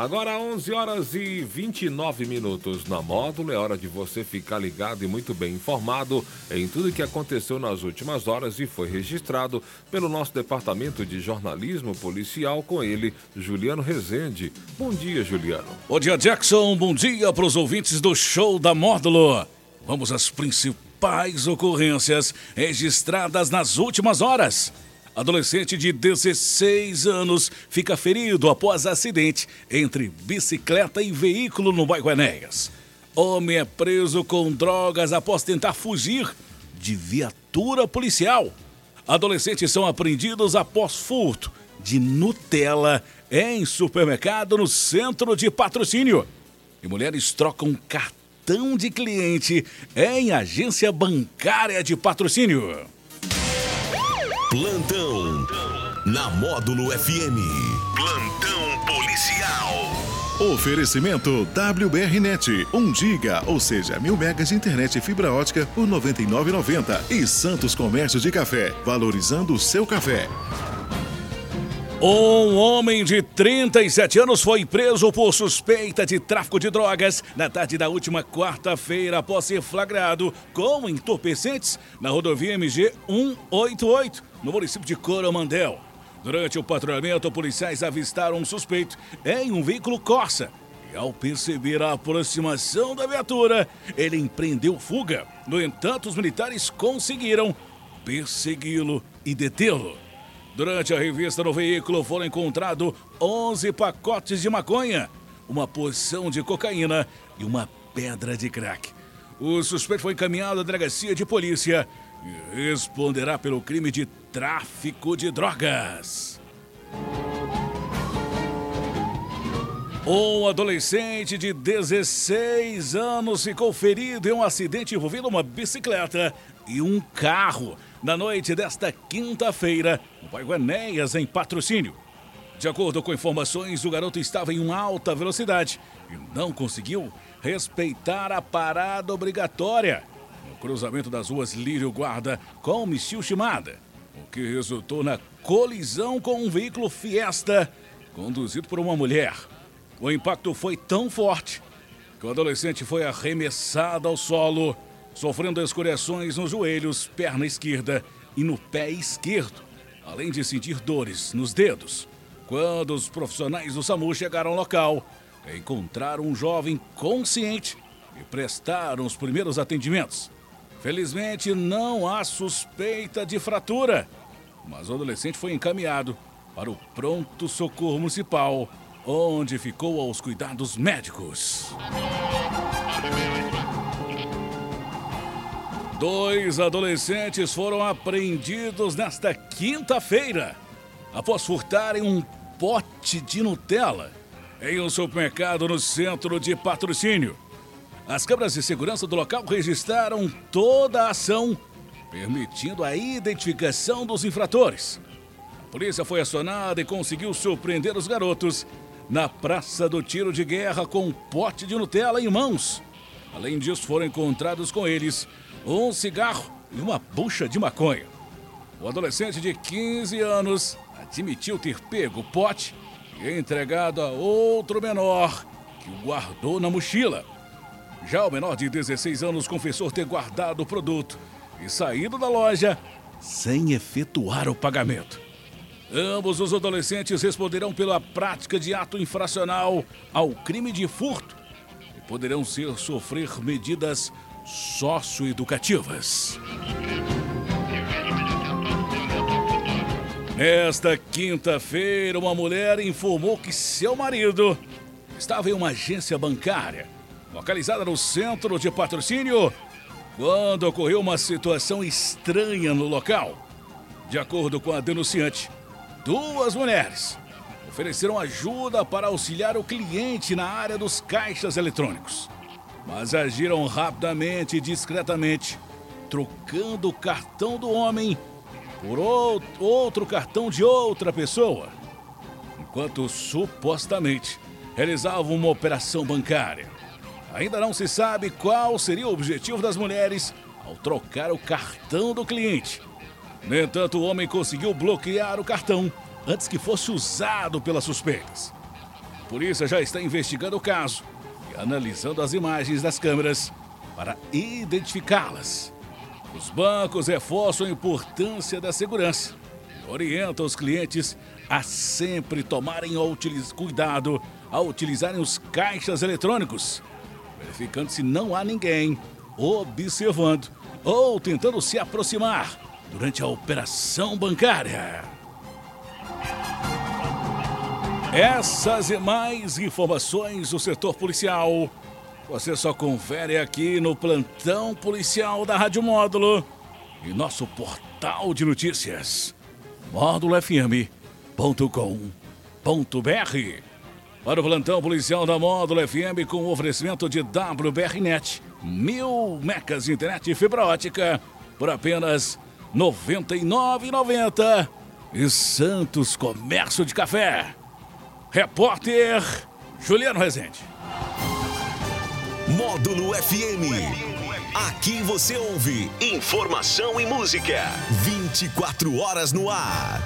Agora 11 horas e 29 minutos na módulo. É hora de você ficar ligado e muito bem informado em tudo que aconteceu nas últimas horas e foi registrado pelo nosso departamento de jornalismo policial com ele, Juliano Rezende. Bom dia, Juliano. Bom dia, Jackson. Bom dia para os ouvintes do show da módulo. Vamos às principais ocorrências registradas nas últimas horas. Adolescente de 16 anos fica ferido após acidente entre bicicleta e veículo no bairro Enéas. Homem é preso com drogas após tentar fugir de viatura policial. Adolescentes são apreendidos após furto de Nutella em supermercado no centro de patrocínio. E mulheres trocam cartão de cliente em agência bancária de patrocínio. Plantão na Módulo FM. Plantão policial. Oferecimento WBRnet, 1 giga, ou seja, mil megas de internet e fibra ótica por R$ 99,90. E Santos Comércio de Café, valorizando o seu café. Um homem de 37 anos foi preso por suspeita de tráfico de drogas na tarde da última quarta-feira após ser flagrado com entorpecentes na rodovia MG 188, no município de Coromandel. Durante o patrulhamento, policiais avistaram um suspeito em um veículo Corsa. E ao perceber a aproximação da viatura, ele empreendeu fuga. No entanto, os militares conseguiram persegui-lo e detê-lo. Durante a revista no veículo foram encontrados 11 pacotes de maconha, uma porção de cocaína e uma pedra de crack. O suspeito foi encaminhado à delegacia de polícia responderá pelo crime de tráfico de drogas. Um adolescente de 16 anos ficou ferido em um acidente envolvendo uma bicicleta e um carro na noite desta quinta-feira, no bairro Enéas, em patrocínio. De acordo com informações, o garoto estava em uma alta velocidade e não conseguiu respeitar a parada obrigatória no cruzamento das ruas Lírio Guarda com Michio Shimada, o que resultou na colisão com um veículo Fiesta conduzido por uma mulher. O impacto foi tão forte que o adolescente foi arremessado ao solo sofrendo escoriações nos joelhos, perna esquerda e no pé esquerdo, além de sentir dores nos dedos. Quando os profissionais do SAMU chegaram ao local, encontraram um jovem consciente e prestaram os primeiros atendimentos. Felizmente, não há suspeita de fratura, mas o adolescente foi encaminhado para o pronto socorro municipal, onde ficou aos cuidados médicos. Dois adolescentes foram apreendidos nesta quinta-feira após furtarem um pote de Nutella em um supermercado no centro de patrocínio. As câmeras de segurança do local registraram toda a ação, permitindo a identificação dos infratores. A polícia foi acionada e conseguiu surpreender os garotos na Praça do Tiro de Guerra com um pote de Nutella em mãos. Além disso, foram encontrados com eles um cigarro e uma bucha de maconha. O adolescente de 15 anos admitiu ter pego o pote e entregado a outro menor que o guardou na mochila. Já o menor de 16 anos confessou ter guardado o produto e saído da loja sem efetuar o pagamento. Ambos os adolescentes responderão pela prática de ato infracional ao crime de furto e poderão ser sofrer medidas socioeducativas. Nesta quinta-feira, uma mulher informou que seu marido estava em uma agência bancária, localizada no centro de patrocínio, quando ocorreu uma situação estranha no local. De acordo com a denunciante, duas mulheres ofereceram ajuda para auxiliar o cliente na área dos caixas eletrônicos mas agiram rapidamente e discretamente, trocando o cartão do homem por outro cartão de outra pessoa, enquanto supostamente realizavam uma operação bancária. Ainda não se sabe qual seria o objetivo das mulheres ao trocar o cartão do cliente. No entanto, o homem conseguiu bloquear o cartão antes que fosse usado pelas suspeitas. polícia já está investigando o caso e analisando as imagens das câmeras para identificá-las. Os bancos reforçam a importância da segurança e orientam os clientes a sempre tomarem cuidado ao utilizarem os caixas eletrônicos, verificando se não há ninguém observando ou tentando se aproximar durante a operação bancária. Essas e mais informações do setor policial você só confere aqui no plantão policial da Rádio Módulo e nosso portal de notícias módulofm.com.br. Para o plantão policial da Módulo FM com o oferecimento de WBRnet, mil mecas de internet e fibra ótica por apenas R$ 99,90 e Santos Comércio de Café. Repórter Juliano Rezende. Módulo FM. Aqui você ouve informação e música. 24 horas no ar.